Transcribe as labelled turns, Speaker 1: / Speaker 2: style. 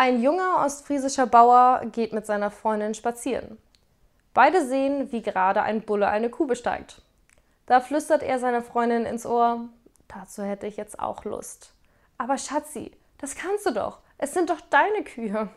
Speaker 1: Ein junger ostfriesischer Bauer geht mit seiner Freundin spazieren. Beide sehen, wie gerade ein Bulle eine Kuh besteigt. Da flüstert er seiner Freundin ins Ohr, dazu hätte ich jetzt auch Lust. Aber Schatzi, das kannst du doch, es sind doch deine Kühe.